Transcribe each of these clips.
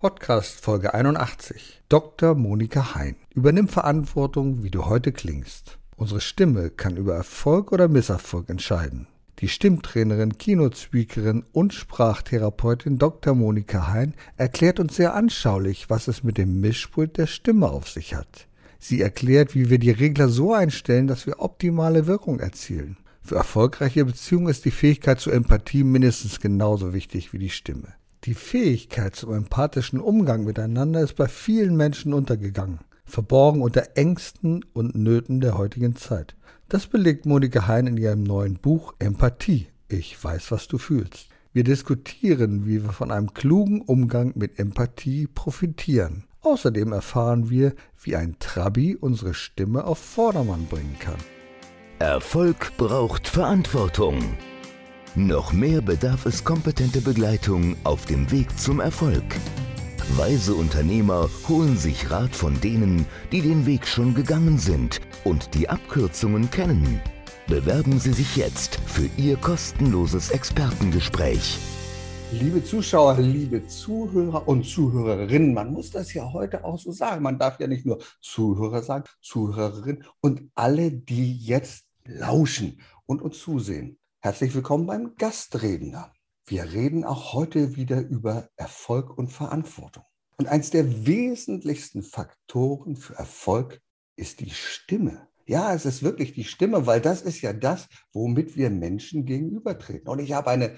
Podcast Folge 81. Dr. Monika Hein. Übernimm Verantwortung, wie du heute klingst. Unsere Stimme kann über Erfolg oder Misserfolg entscheiden. Die Stimmtrainerin, Keynote-Speakerin und Sprachtherapeutin Dr. Monika Hein erklärt uns sehr anschaulich, was es mit dem Mischpult der Stimme auf sich hat. Sie erklärt, wie wir die Regler so einstellen, dass wir optimale Wirkung erzielen. Für erfolgreiche Beziehungen ist die Fähigkeit zur Empathie mindestens genauso wichtig wie die Stimme. Die Fähigkeit zum empathischen Umgang miteinander ist bei vielen Menschen untergegangen, verborgen unter Ängsten und Nöten der heutigen Zeit. Das belegt Monika Hein in ihrem neuen Buch Empathie. Ich weiß, was du fühlst. Wir diskutieren, wie wir von einem klugen Umgang mit Empathie profitieren. Außerdem erfahren wir, wie ein Trabi unsere Stimme auf Vordermann bringen kann. Erfolg braucht Verantwortung. Noch mehr bedarf es kompetente Begleitung auf dem Weg zum Erfolg. Weise Unternehmer holen sich Rat von denen, die den Weg schon gegangen sind und die Abkürzungen kennen. Bewerben Sie sich jetzt für Ihr kostenloses Expertengespräch. Liebe Zuschauer, liebe Zuhörer und Zuhörerinnen, man muss das ja heute auch so sagen. Man darf ja nicht nur Zuhörer sagen, Zuhörerinnen und alle, die jetzt lauschen und uns zusehen. Herzlich willkommen beim Gastredner. Wir reden auch heute wieder über Erfolg und Verantwortung. Und eins der wesentlichsten Faktoren für Erfolg ist die Stimme. Ja, es ist wirklich die Stimme, weil das ist ja das, womit wir Menschen gegenübertreten. Und ich habe eine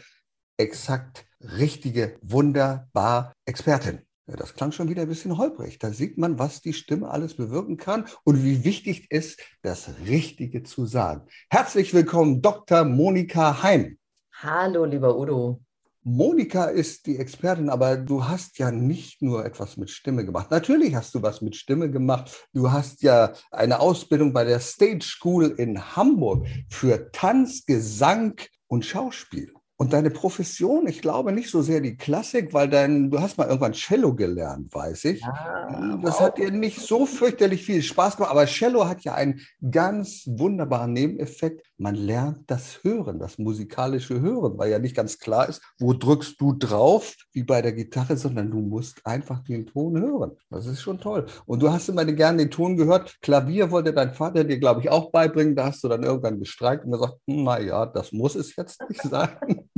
exakt richtige, wunderbar Expertin. Das klang schon wieder ein bisschen holprig. Da sieht man, was die Stimme alles bewirken kann und wie wichtig es ist, das Richtige zu sagen. Herzlich willkommen, Dr. Monika Heim. Hallo, lieber Udo. Monika ist die Expertin, aber du hast ja nicht nur etwas mit Stimme gemacht. Natürlich hast du was mit Stimme gemacht. Du hast ja eine Ausbildung bei der Stage School in Hamburg für Tanz, Gesang und Schauspiel. Und deine Profession, ich glaube nicht so sehr die Klassik, weil dein, du hast mal irgendwann Cello gelernt, weiß ich. Ja, das hat dir nicht so fürchterlich viel Spaß gemacht, aber Cello hat ja einen ganz wunderbaren Nebeneffekt. Man lernt das Hören, das musikalische Hören, weil ja nicht ganz klar ist, wo drückst du drauf, wie bei der Gitarre, sondern du musst einfach den Ton hören. Das ist schon toll. Und du hast immer gerne den Ton gehört. Klavier wollte dein Vater dir, glaube ich, auch beibringen. Da hast du dann irgendwann gestreikt und gesagt, naja, das muss es jetzt nicht sein.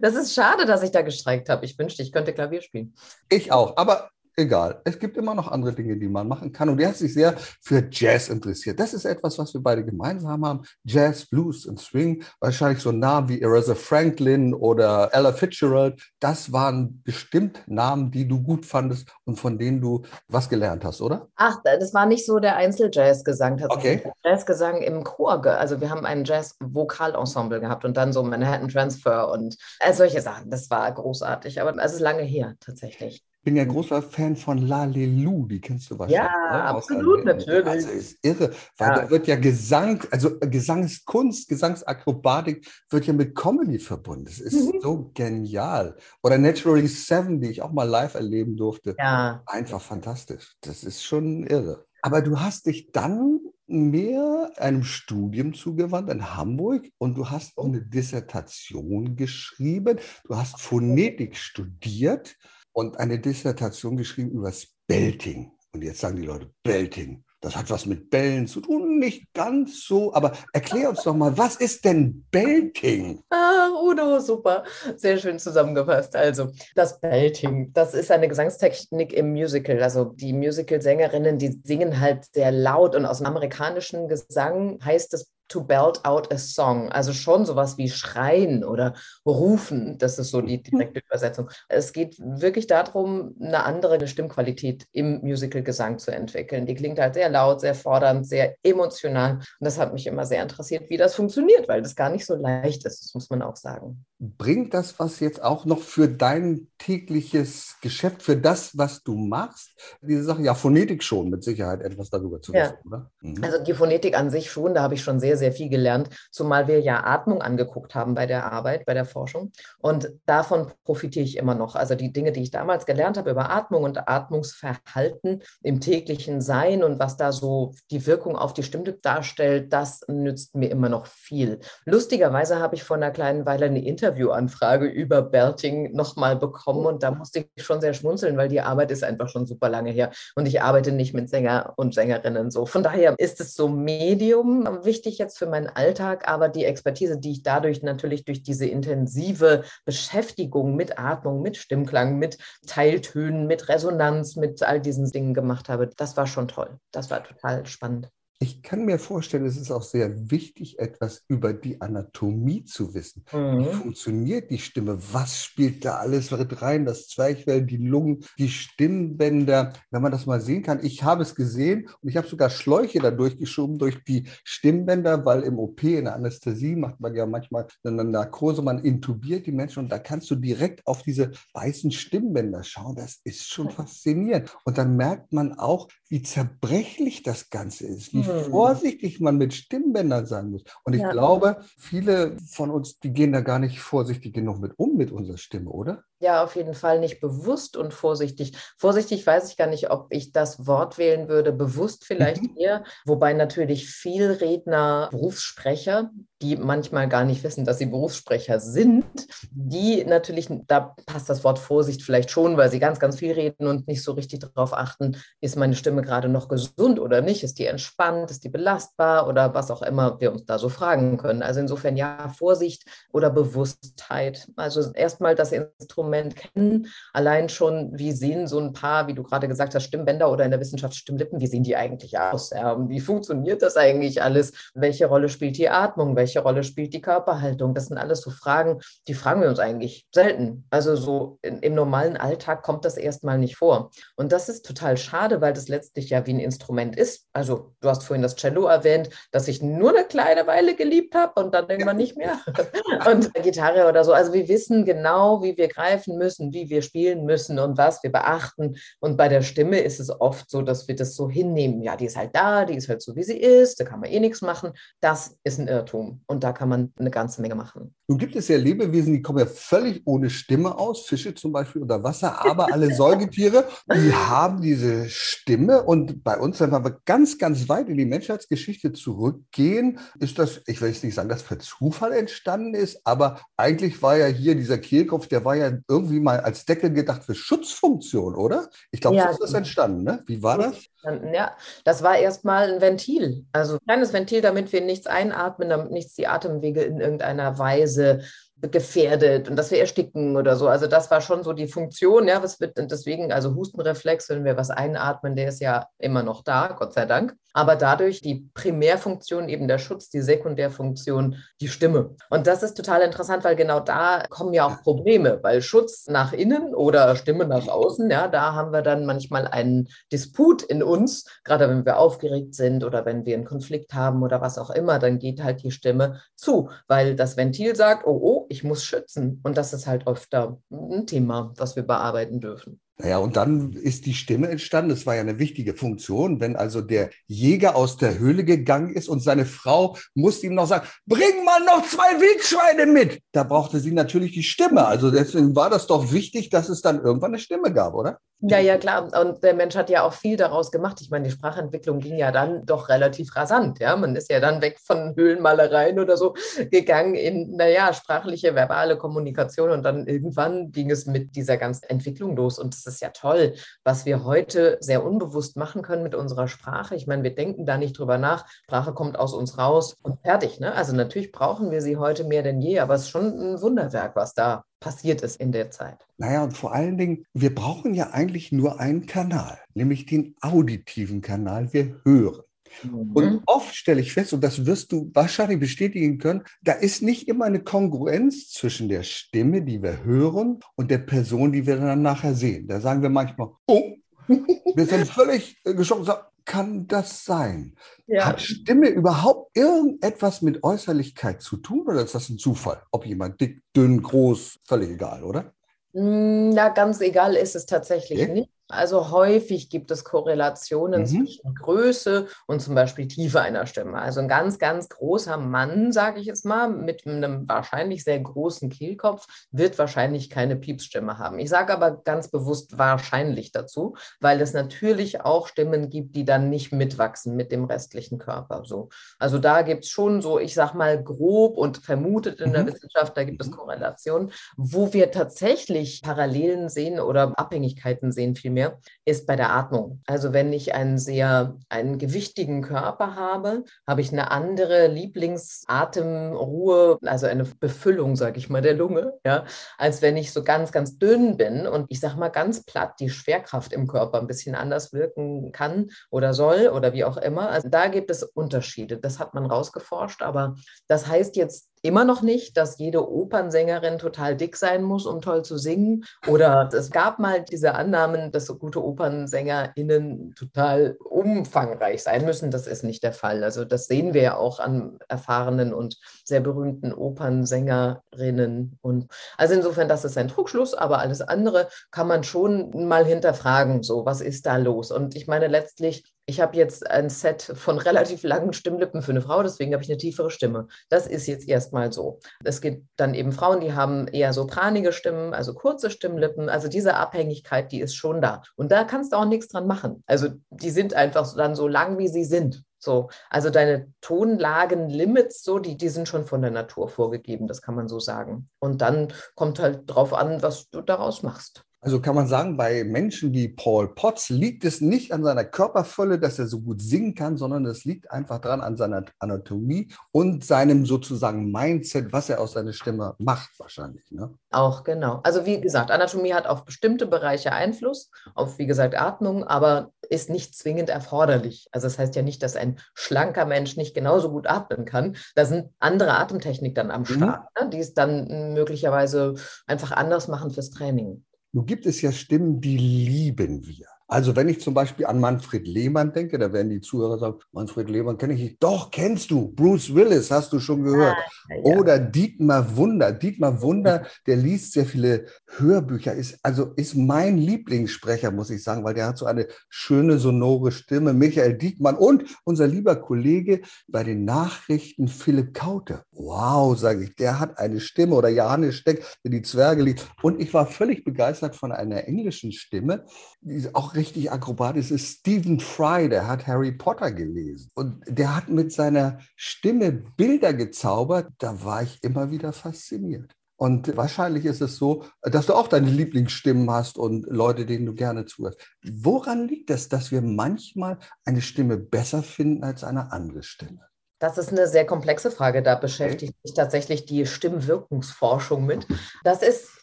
Das ist schade, dass ich da gestreikt habe. Ich wünschte, ich könnte Klavier spielen. Ich auch. Aber egal. Es gibt immer noch andere Dinge, die man machen kann. Und er hat sich sehr für Jazz interessiert. Das ist etwas, was wir beide gemeinsam haben. Jazz, Blues und Swing. Wahrscheinlich so Namen wie Aretha Franklin oder Ella Fitzgerald. Das waren bestimmt Namen, die du gut fandest und von denen du was gelernt hast, oder? Ach, das war nicht so der Einzel-Jazz-Gesang. Okay. Jazzgesang im Chor. Also wir haben ein Jazz-Vokalensemble gehabt und dann so Manhattan Transfer und all solche Sachen. Das war großartig. Aber es ist lange her tatsächlich bin ja großer Fan von Lalelu, die kennst du wahrscheinlich. Ja, ne? absolut, natürlich. Also ist irre, weil ja. da wird ja Gesang, also Gesangskunst, Gesangsakrobatik wird ja mit Comedy verbunden. Das ist mhm. so genial. Oder Naturally Seven, die ich auch mal live erleben durfte. Ja. Einfach fantastisch. Das ist schon irre. Aber du hast dich dann mehr einem Studium zugewandt in Hamburg und du hast auch eine Dissertation geschrieben. Du hast Phonetik studiert und eine Dissertation geschrieben über das Belting. Und jetzt sagen die Leute, Belting, das hat was mit Bällen zu tun, nicht ganz so, aber erklär uns doch mal, was ist denn Belting? Ah, Udo, super, sehr schön zusammengefasst. Also, das Belting, das ist eine Gesangstechnik im Musical. Also, die Musical-Sängerinnen, die singen halt sehr laut und aus dem amerikanischen Gesang heißt es to belt out a song. Also schon sowas wie schreien oder rufen. Das ist so die mhm. direkte Übersetzung. Es geht wirklich darum, eine andere Stimmqualität im Musical-Gesang zu entwickeln. Die klingt halt sehr laut, sehr fordernd, sehr emotional. Und das hat mich immer sehr interessiert, wie das funktioniert, weil das gar nicht so leicht ist, das muss man auch sagen. Bringt das was jetzt auch noch für dein tägliches Geschäft, für das, was du machst? Diese Sache, ja, Phonetik schon, mit Sicherheit etwas darüber zu wissen, ja. oder? Mhm. Also die Phonetik an sich schon, da habe ich schon sehr, sehr viel gelernt, zumal wir ja Atmung angeguckt haben bei der Arbeit, bei der Forschung. Und davon profitiere ich immer noch. Also die Dinge, die ich damals gelernt habe über Atmung und Atmungsverhalten im täglichen Sein und was da so die Wirkung auf die Stimme darstellt, das nützt mir immer noch viel. Lustigerweise habe ich vor einer kleinen Weile eine Interview Interviewanfrage über Belting nochmal bekommen und da musste ich schon sehr schmunzeln, weil die Arbeit ist einfach schon super lange her und ich arbeite nicht mit Sänger und Sängerinnen so. Von daher ist es so Medium wichtig jetzt für meinen Alltag, aber die Expertise, die ich dadurch natürlich durch diese intensive Beschäftigung mit Atmung, mit Stimmklang, mit Teiltönen, mit Resonanz, mit all diesen Dingen gemacht habe, das war schon toll. Das war total spannend. Ich kann mir vorstellen, es ist auch sehr wichtig, etwas über die Anatomie zu wissen. Mhm. Wie funktioniert die Stimme? Was spielt da alles rein? Das Zwerchfell, die Lungen, die Stimmbänder. Wenn man das mal sehen kann, ich habe es gesehen und ich habe sogar Schläuche da durchgeschoben durch die Stimmbänder, weil im OP, in der Anästhesie, macht man ja manchmal eine Narkose, man intubiert die Menschen und da kannst du direkt auf diese weißen Stimmbänder schauen. Das ist schon faszinierend. Und dann merkt man auch, wie zerbrechlich das Ganze ist, wie hm. Vorsichtig man mit Stimmbändern sein muss. Und ich ja. glaube, viele von uns, die gehen da gar nicht vorsichtig genug mit um mit unserer Stimme, oder? Ja, auf jeden Fall nicht bewusst und vorsichtig. Vorsichtig weiß ich gar nicht, ob ich das Wort wählen würde, bewusst vielleicht mhm. eher, wobei natürlich viel Redner, Berufssprecher, die manchmal gar nicht wissen, dass sie Berufssprecher sind, die natürlich, da passt das Wort Vorsicht vielleicht schon, weil sie ganz, ganz viel reden und nicht so richtig darauf achten, ist meine Stimme gerade noch gesund oder nicht, ist die entspannt, ist die belastbar oder was auch immer wir uns da so fragen können. Also insofern ja, Vorsicht oder Bewusstheit. Also erstmal das Instrument Moment kennen. Allein schon, wie sehen so ein paar, wie du gerade gesagt hast, Stimmbänder oder in der Wissenschaft Stimmlippen, wie sehen die eigentlich aus? Ja, wie funktioniert das eigentlich alles? Welche Rolle spielt die Atmung? Welche Rolle spielt die Körperhaltung? Das sind alles so Fragen, die fragen wir uns eigentlich selten. Also so in, im normalen Alltag kommt das erstmal nicht vor. Und das ist total schade, weil das letztlich ja wie ein Instrument ist. Also du hast vorhin das Cello erwähnt, das ich nur eine kleine Weile geliebt habe und dann irgendwann nicht mehr. und Gitarre oder so. Also wir wissen genau, wie wir greifen begreifen müssen, wie wir spielen müssen und was wir beachten. Und bei der Stimme ist es oft so, dass wir das so hinnehmen. Ja, die ist halt da, die ist halt so, wie sie ist, da kann man eh nichts machen. Das ist ein Irrtum. Und da kann man eine ganze Menge machen. Nun gibt es ja Lebewesen, die kommen ja völlig ohne Stimme aus, Fische zum Beispiel unter Wasser, aber alle Säugetiere, die haben diese Stimme. Und bei uns, wenn wir ganz, ganz weit in die Menschheitsgeschichte zurückgehen, ist das, ich will jetzt nicht sagen, dass per Zufall entstanden ist, aber eigentlich war ja hier dieser Kehlkopf, der war ja irgendwie mal als Deckel gedacht für Schutzfunktion, oder? Ich glaube, ja. so ist das entstanden. Ne? Wie war das? Ja, das war erstmal ein Ventil. Also ein kleines Ventil, damit wir nichts einatmen, damit nichts die Atemwege in irgendeiner Weise gefährdet und dass wir ersticken oder so. Also das war schon so die Funktion, ja, was wird deswegen, also Hustenreflex, wenn wir was einatmen, der ist ja immer noch da, Gott sei Dank. Aber dadurch die Primärfunktion eben der Schutz, die Sekundärfunktion die Stimme. Und das ist total interessant, weil genau da kommen ja auch Probleme, weil Schutz nach innen oder Stimme nach außen, ja, da haben wir dann manchmal einen Disput in uns, gerade wenn wir aufgeregt sind oder wenn wir einen Konflikt haben oder was auch immer, dann geht halt die Stimme zu, weil das Ventil sagt, oh, oh, ich muss schützen. Und das ist halt öfter ein Thema, was wir bearbeiten dürfen. Naja, und dann ist die Stimme entstanden. Das war ja eine wichtige Funktion. Wenn also der Jäger aus der Höhle gegangen ist und seine Frau musste ihm noch sagen, bring mal noch zwei Wildschweine mit. Da brauchte sie natürlich die Stimme. Also deswegen war das doch wichtig, dass es dann irgendwann eine Stimme gab, oder? Ja, ja, klar. Und der Mensch hat ja auch viel daraus gemacht. Ich meine, die Sprachentwicklung ging ja dann doch relativ rasant. Ja, man ist ja dann weg von Höhlenmalereien oder so gegangen in, naja, sprachliche, verbale Kommunikation. Und dann irgendwann ging es mit dieser ganzen Entwicklung los. Und es ist ja toll, was wir heute sehr unbewusst machen können mit unserer Sprache. Ich meine, wir denken da nicht drüber nach. Sprache kommt aus uns raus und fertig. Ne? Also natürlich brauchen wir sie heute mehr denn je, aber es ist schon ein Wunderwerk, was da passiert ist in der Zeit. Naja, und vor allen Dingen, wir brauchen ja eigentlich nur einen Kanal, nämlich den auditiven Kanal. Wir hören. Mhm. Und oft stelle ich fest, und das wirst du wahrscheinlich bestätigen können, da ist nicht immer eine Kongruenz zwischen der Stimme, die wir hören, und der Person, die wir dann nachher sehen. Da sagen wir manchmal, oh, wir sind völlig äh, geschockt kann das sein? Ja. Hat Stimme überhaupt irgendetwas mit Äußerlichkeit zu tun oder ist das ein Zufall? Ob jemand dick, dünn, groß, völlig egal, oder? Na, hm, ganz egal ist es tatsächlich okay. nicht. Also häufig gibt es Korrelationen mhm. zwischen Größe und zum Beispiel Tiefe einer Stimme. Also ein ganz, ganz großer Mann, sage ich jetzt mal, mit einem wahrscheinlich sehr großen Kehlkopf, wird wahrscheinlich keine Piepsstimme haben. Ich sage aber ganz bewusst wahrscheinlich dazu, weil es natürlich auch Stimmen gibt, die dann nicht mitwachsen mit dem restlichen Körper. So. Also da gibt es schon so, ich sage mal, grob und vermutet in der mhm. Wissenschaft, da gibt es mhm. Korrelationen. Wo wir tatsächlich Parallelen sehen oder Abhängigkeiten sehen vielmehr, ist bei der Atmung. Also wenn ich einen sehr, einen gewichtigen Körper habe, habe ich eine andere Lieblingsatemruhe, also eine Befüllung, sage ich mal, der Lunge, ja, als wenn ich so ganz, ganz dünn bin und ich sage mal ganz platt, die Schwerkraft im Körper ein bisschen anders wirken kann oder soll oder wie auch immer. Also da gibt es Unterschiede. Das hat man rausgeforscht, aber das heißt jetzt immer noch nicht, dass jede Opernsängerin total dick sein muss, um toll zu singen. Oder es gab mal diese Annahmen, dass so gute OpernsängerInnen total umfangreich sein müssen. Das ist nicht der Fall. Also das sehen wir ja auch an erfahrenen und sehr berühmten Opernsängerinnen. Und also insofern, das ist ein Trugschluss, aber alles andere kann man schon mal hinterfragen. So, was ist da los? Und ich meine, letztlich ich habe jetzt ein Set von relativ langen Stimmlippen für eine Frau, deswegen habe ich eine tiefere Stimme. Das ist jetzt erstmal so. Es gibt dann eben Frauen, die haben eher sopranige Stimmen, also kurze Stimmlippen. Also diese Abhängigkeit, die ist schon da. Und da kannst du auch nichts dran machen. Also die sind einfach dann so lang, wie sie sind. So, also deine Tonlagen-Limits, so, die, die sind schon von der Natur vorgegeben, das kann man so sagen. Und dann kommt halt drauf an, was du daraus machst. Also kann man sagen, bei Menschen wie Paul Potts liegt es nicht an seiner Körperfülle, dass er so gut singen kann, sondern es liegt einfach dran an seiner Anatomie und seinem sozusagen Mindset, was er aus seiner Stimme macht wahrscheinlich. Ne? Auch genau. Also wie gesagt, Anatomie hat auf bestimmte Bereiche Einfluss, auf wie gesagt Atmung, aber ist nicht zwingend erforderlich. Also das heißt ja nicht, dass ein schlanker Mensch nicht genauso gut atmen kann. Da sind andere Atemtechniken dann am mhm. Start, mhm. ne, die es dann möglicherweise einfach anders machen fürs Training. Nun gibt es ja Stimmen, die lieben wir. Also wenn ich zum Beispiel an Manfred Lehmann denke, da werden die Zuhörer sagen, Manfred Lehmann kenne ich nicht. Doch, kennst du. Bruce Willis, hast du schon gehört. Ah, ja. Oder Dietmar Wunder. Dietmar Wunder, der liest sehr viele Hörbücher, ist, also ist mein Lieblingssprecher, muss ich sagen, weil der hat so eine schöne, sonore Stimme. Michael Diekmann und unser lieber Kollege bei den Nachrichten, Philipp Kaute. Wow, sage ich, der hat eine Stimme. Oder Johannes Steck, der die Zwerge liest. Und ich war völlig begeistert von einer englischen Stimme, die auch richtig akrobatisch ist Stephen Fry, der hat Harry Potter gelesen. Und der hat mit seiner Stimme Bilder gezaubert. Da war ich immer wieder fasziniert. Und wahrscheinlich ist es so, dass du auch deine Lieblingsstimmen hast und Leute, denen du gerne zuhörst. Woran liegt es, dass wir manchmal eine Stimme besser finden als eine andere Stimme? Das ist eine sehr komplexe Frage. Da beschäftigt sich tatsächlich die Stimmwirkungsforschung mit. Das ist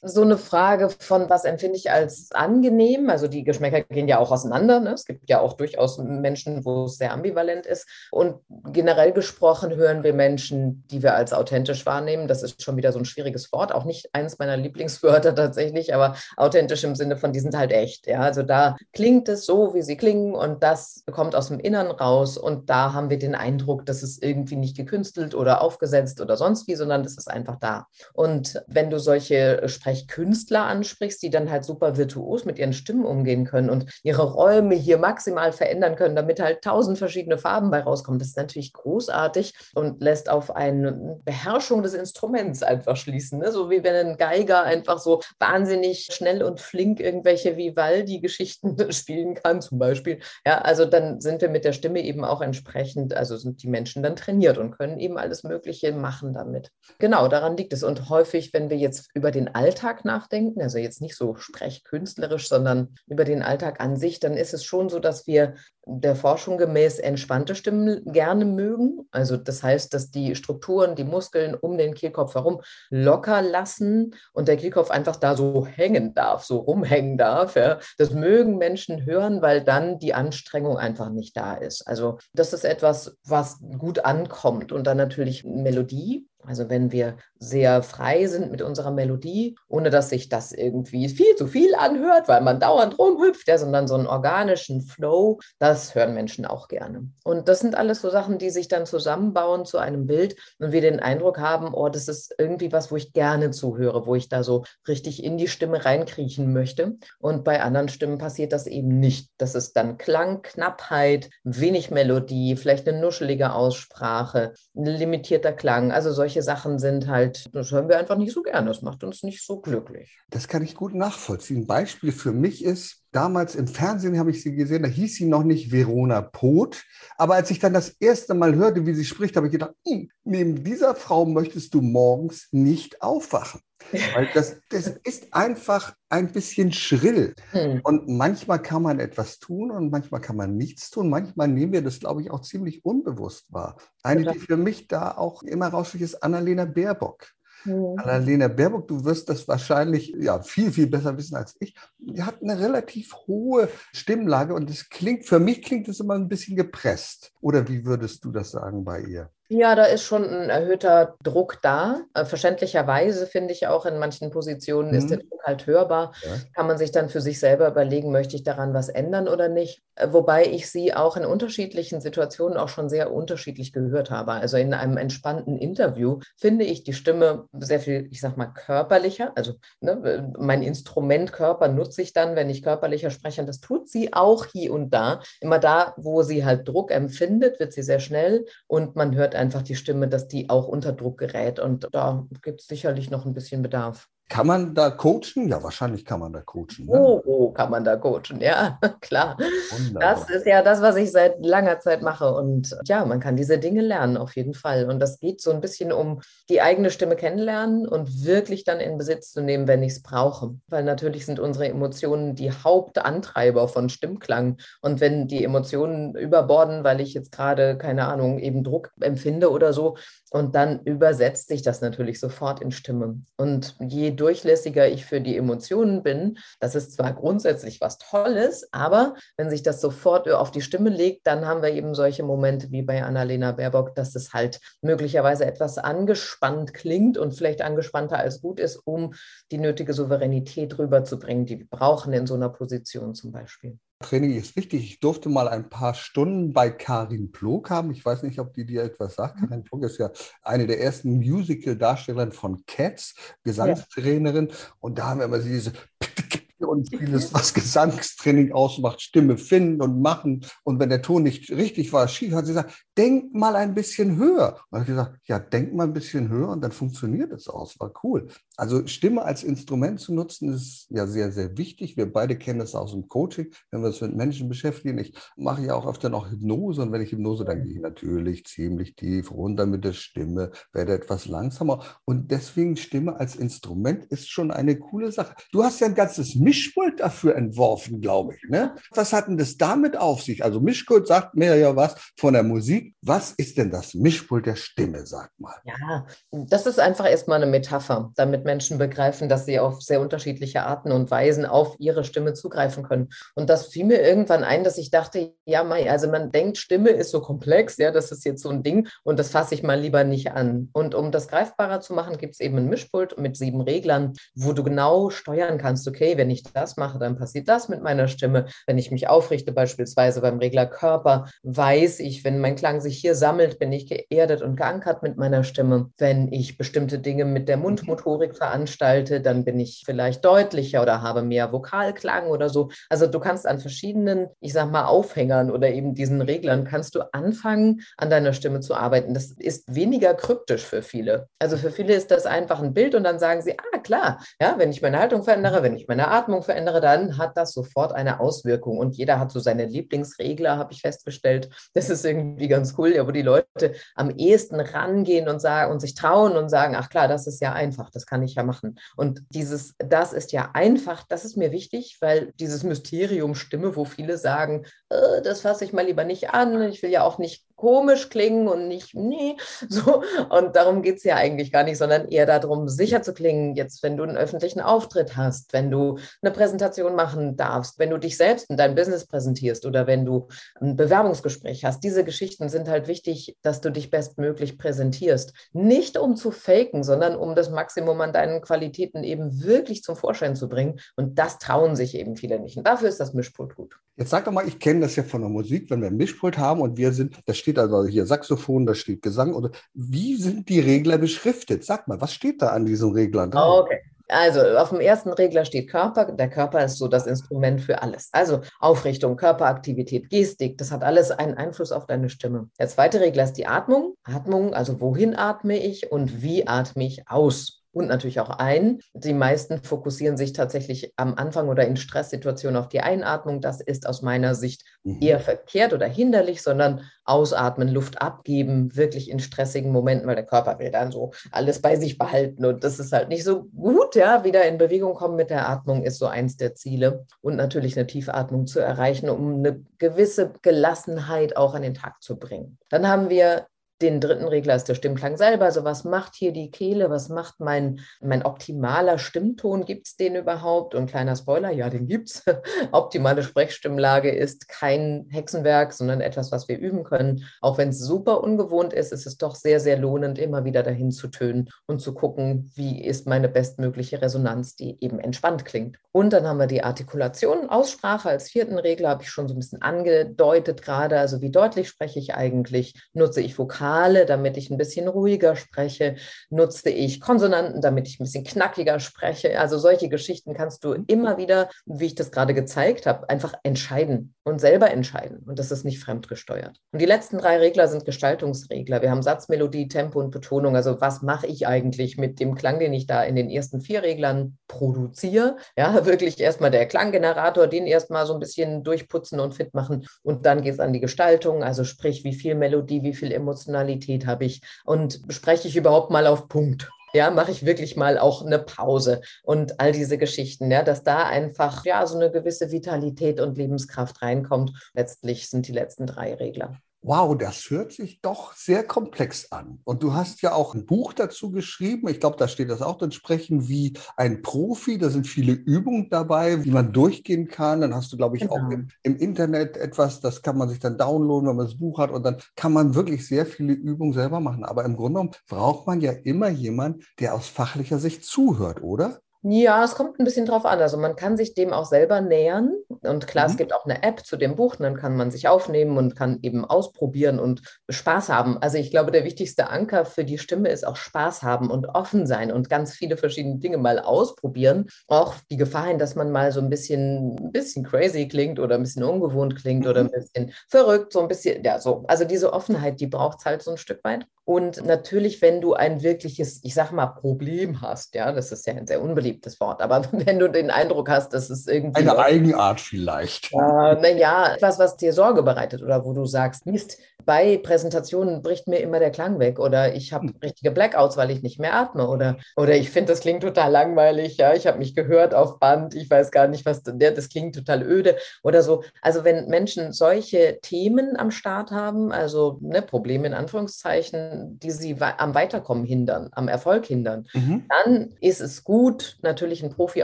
so eine Frage von, was empfinde ich als angenehm? Also die Geschmäcker gehen ja auch auseinander. Ne? Es gibt ja auch durchaus Menschen, wo es sehr ambivalent ist. Und generell gesprochen hören wir Menschen, die wir als authentisch wahrnehmen. Das ist schon wieder so ein schwieriges Wort. Auch nicht eines meiner Lieblingswörter tatsächlich, aber authentisch im Sinne von, die sind halt echt. Ja? Also da klingt es so, wie sie klingen und das kommt aus dem Innern raus. Und da haben wir den Eindruck, dass es irgendwie nicht gekünstelt oder aufgesetzt oder sonst wie, sondern das ist einfach da. Und wenn du solche Sprechkünstler ansprichst, die dann halt super virtuos mit ihren Stimmen umgehen können und ihre Räume hier maximal verändern können, damit halt tausend verschiedene Farben bei rauskommen, das ist natürlich großartig und lässt auf eine Beherrschung des Instruments einfach schließen. Ne? So wie wenn ein Geiger einfach so wahnsinnig schnell und flink irgendwelche Vivaldi-Geschichten spielen kann, zum Beispiel. Ja, also dann sind wir mit der Stimme eben auch entsprechend, also sind die Menschen dann trainiert und können eben alles Mögliche machen damit. Genau, daran liegt es. Und häufig, wenn wir jetzt über den Alltag nachdenken, also jetzt nicht so sprechkünstlerisch, sondern über den Alltag an sich, dann ist es schon so, dass wir der Forschung gemäß entspannte Stimmen gerne mögen. Also das heißt, dass die Strukturen, die Muskeln um den Kehlkopf herum locker lassen und der Kehlkopf einfach da so hängen darf, so rumhängen darf. Ja. Das mögen Menschen hören, weil dann die Anstrengung einfach nicht da ist. Also das ist etwas, was gut ankommt und dann natürlich Melodie Also wenn wir sehr frei sind mit unserer Melodie, ohne dass sich das irgendwie viel zu viel anhört, weil man dauernd rumhüpft, ja, sondern so einen organischen Flow, das hören Menschen auch gerne. Und das sind alles so Sachen, die sich dann zusammenbauen zu einem Bild und wir den Eindruck haben, oh, das ist irgendwie was, wo ich gerne zuhöre, wo ich da so richtig in die Stimme reinkriechen möchte. Und bei anderen Stimmen passiert das eben nicht. Das ist dann Klang, Knappheit, wenig Melodie, vielleicht eine nuschelige Aussprache, ein limitierter Klang. Also solche Sachen sind halt, das hören wir einfach nicht so gern. Das macht uns nicht so glücklich. Das kann ich gut nachvollziehen. Ein Beispiel für mich ist, damals im Fernsehen habe ich sie gesehen, da hieß sie noch nicht Verona Poth. Aber als ich dann das erste Mal hörte, wie sie spricht, habe ich gedacht, hm, neben dieser Frau möchtest du morgens nicht aufwachen. Weil das, das ist einfach ein bisschen schrill. Hm. Und manchmal kann man etwas tun und manchmal kann man nichts tun. Manchmal nehmen wir das, glaube ich, auch ziemlich unbewusst wahr. Eine, die für mich da auch immer raussticht, ist Annalena Baerbock. Mhm. Annalena Baerbock, du wirst das wahrscheinlich ja, viel, viel besser wissen als ich. Die hat eine relativ hohe Stimmlage und es klingt, für mich klingt es immer ein bisschen gepresst. Oder wie würdest du das sagen bei ihr? Ja, da ist schon ein erhöhter Druck da. Äh, verständlicherweise finde ich auch in manchen Positionen mhm. ist der Druck halt hörbar. Ja. Kann man sich dann für sich selber überlegen, möchte ich daran was ändern oder nicht. Äh, wobei ich sie auch in unterschiedlichen Situationen auch schon sehr unterschiedlich gehört habe. Also in einem entspannten Interview finde ich die Stimme sehr viel, ich sag mal, körperlicher. Also ne, mein Instrument Körper nutze ich dann, wenn ich körperlicher spreche. Und das tut sie auch hier und da. Immer da, wo sie halt Druck empfindet, wird sie sehr schnell und man hört einfach die Stimme, dass die auch unter Druck gerät. Und da gibt es sicherlich noch ein bisschen Bedarf. Kann man da coachen? Ja, wahrscheinlich kann man da coachen. Ne? Oh, oh, kann man da coachen, ja, klar. Wunderbar. Das ist ja das, was ich seit langer Zeit mache. Und ja, man kann diese Dinge lernen, auf jeden Fall. Und das geht so ein bisschen um die eigene Stimme kennenlernen und wirklich dann in Besitz zu nehmen, wenn ich es brauche. Weil natürlich sind unsere Emotionen die Hauptantreiber von Stimmklang. Und wenn die Emotionen überborden, weil ich jetzt gerade, keine Ahnung, eben Druck empfinde oder so, und dann übersetzt sich das natürlich sofort in Stimme. Und je durchlässiger ich für die Emotionen bin, das ist zwar grundsätzlich was Tolles, aber wenn sich das sofort auf die Stimme legt, dann haben wir eben solche Momente wie bei Annalena Baerbock, dass es halt möglicherweise etwas angespannt klingt und vielleicht angespannter als gut ist, um die nötige Souveränität rüberzubringen, die wir brauchen in so einer Position zum Beispiel. Training ist wichtig. Ich durfte mal ein paar Stunden bei Karin Plog haben. Ich weiß nicht, ob die dir etwas sagt. Mhm. Karin Plog ist ja eine der ersten Musical-Darstellerinnen von Cats, Gesangstrainerin. Ja. Und da haben wir immer diese und vieles, was Gesangstraining ausmacht, Stimme finden und machen. Und wenn der Ton nicht richtig war, schief, hat sie gesagt, denk mal ein bisschen höher. Und ich gesagt, ja, denk mal ein bisschen höher und dann funktioniert es aus. War cool. Also Stimme als Instrument zu nutzen, ist ja sehr, sehr wichtig. Wir beide kennen das aus dem Coaching, wenn wir uns mit Menschen beschäftigen. Ich mache ja auch öfter noch Hypnose und wenn ich Hypnose, dann gehe ich natürlich ziemlich tief runter mit der Stimme, werde etwas langsamer. Und deswegen Stimme als Instrument ist schon eine coole Sache. Du hast ja ein ganzes Mischpult dafür entworfen, glaube ich. Ne? Was hat denn das damit auf sich? Also Mischpult sagt mir ja was von der Musik. Was ist denn das Mischpult der Stimme, sag mal? Ja, das ist einfach erstmal eine Metapher, damit Menschen begreifen, dass sie auf sehr unterschiedliche Arten und Weisen auf ihre Stimme zugreifen können. Und das fiel mir irgendwann ein, dass ich dachte, ja, also man denkt, Stimme ist so komplex, ja, das ist jetzt so ein Ding und das fasse ich mal lieber nicht an. Und um das greifbarer zu machen, gibt es eben ein Mischpult mit sieben Reglern, wo du genau steuern kannst, okay, wenn ich das mache, dann passiert das mit meiner Stimme. Wenn ich mich aufrichte, beispielsweise beim Regler Körper, weiß ich, wenn mein Klang sich hier sammelt, bin ich geerdet und geankert mit meiner Stimme. Wenn ich bestimmte Dinge mit der Mundmotorik veranstalte, dann bin ich vielleicht deutlicher oder habe mehr Vokalklang oder so. Also du kannst an verschiedenen, ich sag mal, Aufhängern oder eben diesen Reglern kannst du anfangen, an deiner Stimme zu arbeiten. Das ist weniger kryptisch für viele. Also für viele ist das einfach ein Bild und dann sagen sie, ah klar, ja, wenn ich meine Haltung verändere, wenn ich meine Atmung verändere, dann hat das sofort eine Auswirkung. Und jeder hat so seine Lieblingsregler, habe ich festgestellt. Das ist irgendwie ganz cool, ja, wo die Leute am ehesten rangehen und sagen und sich trauen und sagen, ach klar, das ist ja einfach, das kann ich ich ja machen. Und dieses, das ist ja einfach, das ist mir wichtig, weil dieses Mysterium Stimme, wo viele sagen, äh, das fasse ich mal lieber nicht an, ich will ja auch nicht komisch klingen und nicht, nee, so. Und darum geht es ja eigentlich gar nicht, sondern eher darum, sicher zu klingen, jetzt, wenn du einen öffentlichen Auftritt hast, wenn du eine Präsentation machen darfst, wenn du dich selbst in dein Business präsentierst oder wenn du ein Bewerbungsgespräch hast. Diese Geschichten sind halt wichtig, dass du dich bestmöglich präsentierst. Nicht um zu faken, sondern um das Maximum an deinen Qualitäten eben wirklich zum Vorschein zu bringen. Und das trauen sich eben viele nicht. Und dafür ist das Mischpult gut. Jetzt sag doch mal, ich kenne das ja von der Musik, wenn wir ein Mischpult haben und wir sind, da steht also hier Saxophon, da steht Gesang. Oder wie sind die Regler beschriftet? Sag mal, was steht da an diesen Reglern drauf? Okay. Also auf dem ersten Regler steht Körper. Der Körper ist so das Instrument für alles. Also Aufrichtung, Körperaktivität, Gestik, das hat alles einen Einfluss auf deine Stimme. Der zweite Regler ist die Atmung. Atmung, also wohin atme ich und wie atme ich aus und natürlich auch ein. Die meisten fokussieren sich tatsächlich am Anfang oder in Stresssituationen auf die Einatmung. Das ist aus meiner Sicht mhm. eher verkehrt oder hinderlich, sondern ausatmen, Luft abgeben, wirklich in stressigen Momenten, weil der Körper will dann so alles bei sich behalten und das ist halt nicht so gut, ja, wieder in Bewegung kommen mit der Atmung ist so eins der Ziele und natürlich eine Tiefatmung zu erreichen, um eine gewisse Gelassenheit auch an den Tag zu bringen. Dann haben wir den dritten Regler ist der Stimmklang selber. Also was macht hier die Kehle? Was macht mein, mein optimaler Stimmton? Gibt es den überhaupt? Und kleiner Spoiler, ja, den gibt es. Optimale Sprechstimmlage ist kein Hexenwerk, sondern etwas, was wir üben können. Auch wenn es super ungewohnt ist, ist es doch sehr, sehr lohnend, immer wieder dahin zu tönen und zu gucken, wie ist meine bestmögliche Resonanz, die eben entspannt klingt. Und dann haben wir die Artikulation, Aussprache als vierten Regler, habe ich schon so ein bisschen angedeutet gerade. Also wie deutlich spreche ich eigentlich? Nutze ich Vokal? Vokale, damit ich ein bisschen ruhiger spreche? Nutze ich Konsonanten, damit ich ein bisschen knackiger spreche? Also solche Geschichten kannst du immer wieder, wie ich das gerade gezeigt habe, einfach entscheiden und selber entscheiden. Und das ist nicht fremdgesteuert. Und die letzten drei Regler sind Gestaltungsregler. Wir haben Satzmelodie, Tempo und Betonung. Also was mache ich eigentlich mit dem Klang, den ich da in den ersten vier Reglern produziere? Ja, wirklich erstmal der Klanggenerator, den erstmal so ein bisschen durchputzen und fit machen. Und dann geht es an die Gestaltung, also sprich, wie viel Melodie, wie viel Emotionalität Emotionalität habe ich und spreche ich überhaupt mal auf Punkt? Ja, mache ich wirklich mal auch eine Pause und all diese Geschichten, ja, dass da einfach ja so eine gewisse Vitalität und Lebenskraft reinkommt. Letztlich sind die letzten drei Regler. Wow, das hört sich doch sehr komplex an. Und du hast ja auch ein Buch dazu geschrieben. Ich glaube, da steht das auch drin, sprechen wie ein Profi. Da sind viele Übungen dabei, wie man durchgehen kann. Dann hast du, glaube ich, genau. auch im, im, Internet etwas, das kann man sich dann downloaden, wenn man das Buch hat. Und dann kann man wirklich sehr viele Übungen selber machen. Aber im Grunde genommen braucht man ja immer jemanden, der aus fachlicher Sicht zuhört, oder? Ja, es kommt ein bisschen drauf an. Also man kann sich dem auch selber nähern. Und klar, mhm. es gibt auch eine App zu dem Buch, dann kann man sich aufnehmen und kann eben ausprobieren und Spaß haben. Also ich glaube, der wichtigste Anker für die Stimme ist auch Spaß haben und offen sein und ganz viele verschiedene Dinge mal ausprobieren. Auch die Gefahr hin, dass man mal so ein bisschen, ein bisschen crazy klingt oder ein bisschen ungewohnt klingt mhm. oder ein bisschen verrückt, so ein bisschen, ja, so. Also diese Offenheit, die braucht es halt so ein Stück weit. Und natürlich, wenn du ein wirkliches, ich sag mal, Problem hast, ja, das ist ja ein sehr unbeliebtes Wort, aber wenn du den Eindruck hast, dass es irgendwie. Eine Eigenart vielleicht. Äh, naja, etwas, was dir Sorge bereitet oder wo du sagst, Mist, bei Präsentationen bricht mir immer der Klang weg oder ich habe hm. richtige Blackouts, weil ich nicht mehr atme oder, oder ich finde, das klingt total langweilig, ja, ich habe mich gehört auf Band, ich weiß gar nicht, was, der, das klingt total öde oder so. Also wenn Menschen solche Themen am Start haben, also ne, Probleme in Anführungszeichen, die sie am Weiterkommen hindern, am Erfolg hindern, mhm. dann ist es gut, natürlich einen Profi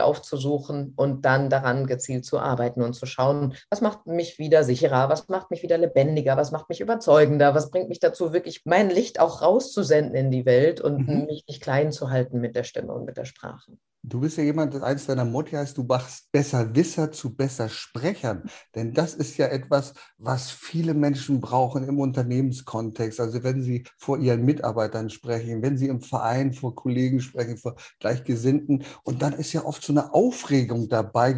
aufzusuchen und dann daran gezielt zu arbeiten und zu schauen, was macht mich wieder sicherer, was macht mich wieder lebendiger, was macht mich überzeugender? Was bringt mich dazu, wirklich mein Licht auch rauszusenden in die Welt und mhm. mich nicht klein zu halten mit der Stimme und mit der Sprache? Du bist ja jemand, eins deiner Motto heißt, du machst besser Wisser zu besser Sprechern. Denn das ist ja etwas, was viele Menschen brauchen im Unternehmenskontext. Also wenn sie vor ihren Mitarbeitern sprechen, wenn sie im Verein vor Kollegen sprechen, vor Gleichgesinnten. Und dann ist ja oft so eine Aufregung dabei.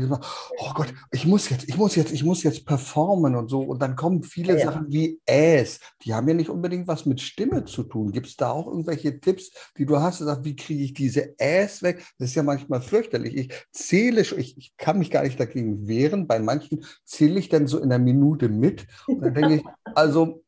Oh Gott, ich muss jetzt, ich muss jetzt, ich muss jetzt performen und so. Und dann kommen viele ja. Sachen wie Äs. Die haben ja nicht unbedingt was mit Stimme zu tun. Gibt es da auch irgendwelche Tipps, die du hast? Wie kriege ich diese Äs weg? Das ist ja manchmal fürchterlich. Ich zähle, ich, ich kann mich gar nicht dagegen wehren. Bei manchen zähle ich dann so in einer Minute mit. Und dann denke ich, also